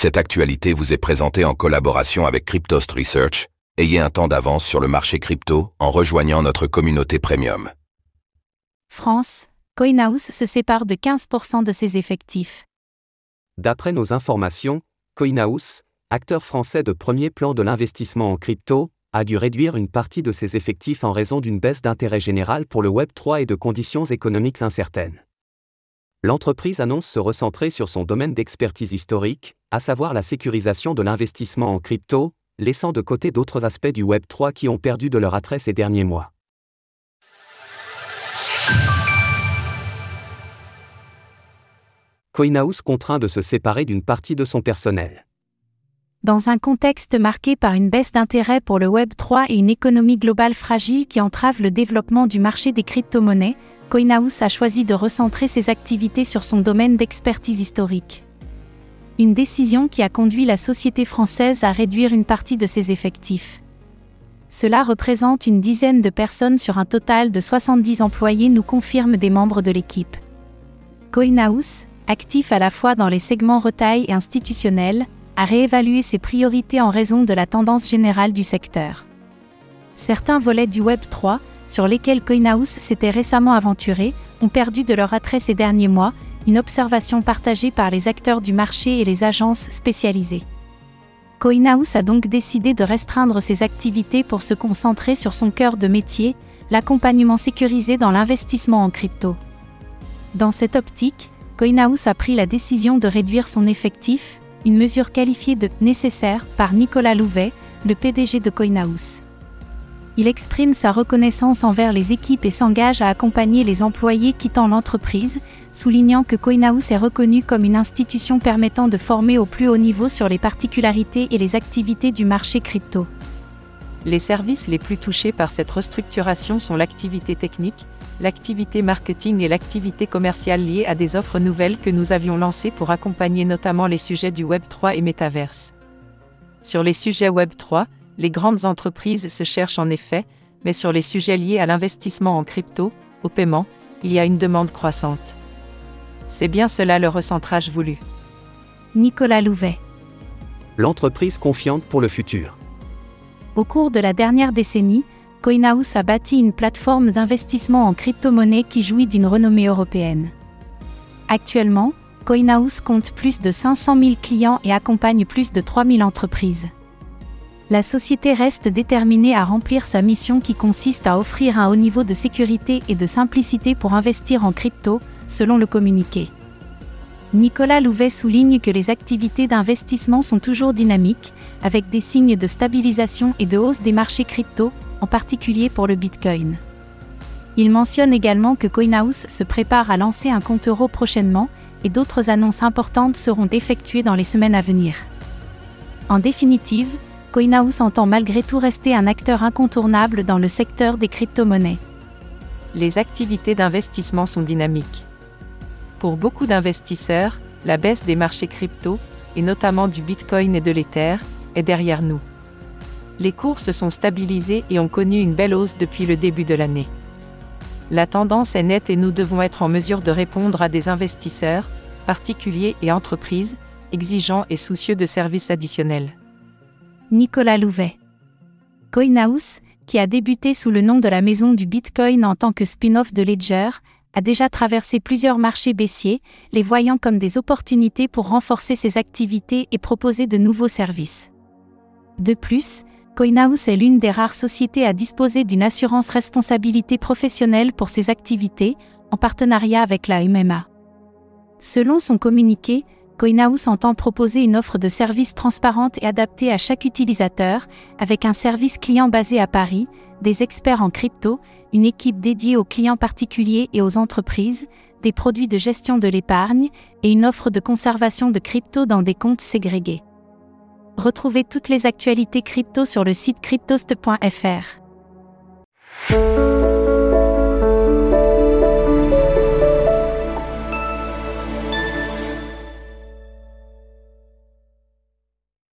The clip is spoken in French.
Cette actualité vous est présentée en collaboration avec Cryptost Research. Ayez un temps d'avance sur le marché crypto en rejoignant notre communauté premium. France, CoinHouse se sépare de 15% de ses effectifs. D'après nos informations, CoinHouse, acteur français de premier plan de l'investissement en crypto, a dû réduire une partie de ses effectifs en raison d'une baisse d'intérêt général pour le Web3 et de conditions économiques incertaines. L'entreprise annonce se recentrer sur son domaine d'expertise historique, à savoir la sécurisation de l'investissement en crypto, laissant de côté d'autres aspects du Web3 qui ont perdu de leur attrait ces derniers mois. CoinHouse contraint de se séparer d'une partie de son personnel. Dans un contexte marqué par une baisse d'intérêt pour le Web3 et une économie globale fragile qui entrave le développement du marché des crypto-monnaies, CoinHouse a choisi de recentrer ses activités sur son domaine d'expertise historique. Une décision qui a conduit la société française à réduire une partie de ses effectifs. Cela représente une dizaine de personnes sur un total de 70 employés, nous confirment des membres de l'équipe. CoinHouse, actif à la fois dans les segments retail et institutionnels, a réévalué ses priorités en raison de la tendance générale du secteur. Certains volets du Web 3, sur lesquels CoinHouse s'était récemment aventuré, ont perdu de leur attrait ces derniers mois, une observation partagée par les acteurs du marché et les agences spécialisées. CoinHouse a donc décidé de restreindre ses activités pour se concentrer sur son cœur de métier, l'accompagnement sécurisé dans l'investissement en crypto. Dans cette optique, CoinHouse a pris la décision de réduire son effectif, une mesure qualifiée de nécessaire par Nicolas Louvet, le PDG de CoinHouse il exprime sa reconnaissance envers les équipes et s'engage à accompagner les employés quittant l'entreprise, soulignant que CoinHouse est reconnu comme une institution permettant de former au plus haut niveau sur les particularités et les activités du marché crypto. Les services les plus touchés par cette restructuration sont l'activité technique, l'activité marketing et l'activité commerciale liée à des offres nouvelles que nous avions lancées pour accompagner notamment les sujets du Web3 et Metaverse. Sur les sujets Web3, les grandes entreprises se cherchent en effet, mais sur les sujets liés à l'investissement en crypto, au paiement, il y a une demande croissante. C'est bien cela le recentrage voulu. Nicolas Louvet. L'entreprise confiante pour le futur. Au cours de la dernière décennie, CoinHouse a bâti une plateforme d'investissement en crypto-monnaie qui jouit d'une renommée européenne. Actuellement, CoinHouse compte plus de 500 000 clients et accompagne plus de 3000 entreprises la société reste déterminée à remplir sa mission qui consiste à offrir un haut niveau de sécurité et de simplicité pour investir en crypto, selon le communiqué. Nicolas Louvet souligne que les activités d'investissement sont toujours dynamiques, avec des signes de stabilisation et de hausse des marchés crypto, en particulier pour le Bitcoin. Il mentionne également que CoinHouse se prépare à lancer un compte euro prochainement, et d'autres annonces importantes seront effectuées dans les semaines à venir. En définitive, CoinHouse entend malgré tout rester un acteur incontournable dans le secteur des crypto-monnaies. Les activités d'investissement sont dynamiques. Pour beaucoup d'investisseurs, la baisse des marchés crypto, et notamment du Bitcoin et de l'Ether, est derrière nous. Les cours se sont stabilisés et ont connu une belle hausse depuis le début de l'année. La tendance est nette et nous devons être en mesure de répondre à des investisseurs, particuliers et entreprises, exigeants et soucieux de services additionnels. Nicolas Louvet. CoinHouse, qui a débuté sous le nom de la maison du Bitcoin en tant que spin-off de Ledger, a déjà traversé plusieurs marchés baissiers, les voyant comme des opportunités pour renforcer ses activités et proposer de nouveaux services. De plus, CoinHouse est l'une des rares sociétés à disposer d'une assurance responsabilité professionnelle pour ses activités, en partenariat avec la MMA. Selon son communiqué, CoinHouse entend proposer une offre de services transparente et adaptée à chaque utilisateur, avec un service client basé à Paris, des experts en crypto, une équipe dédiée aux clients particuliers et aux entreprises, des produits de gestion de l'épargne et une offre de conservation de crypto dans des comptes ségrégés. Retrouvez toutes les actualités crypto sur le site cryptost.fr.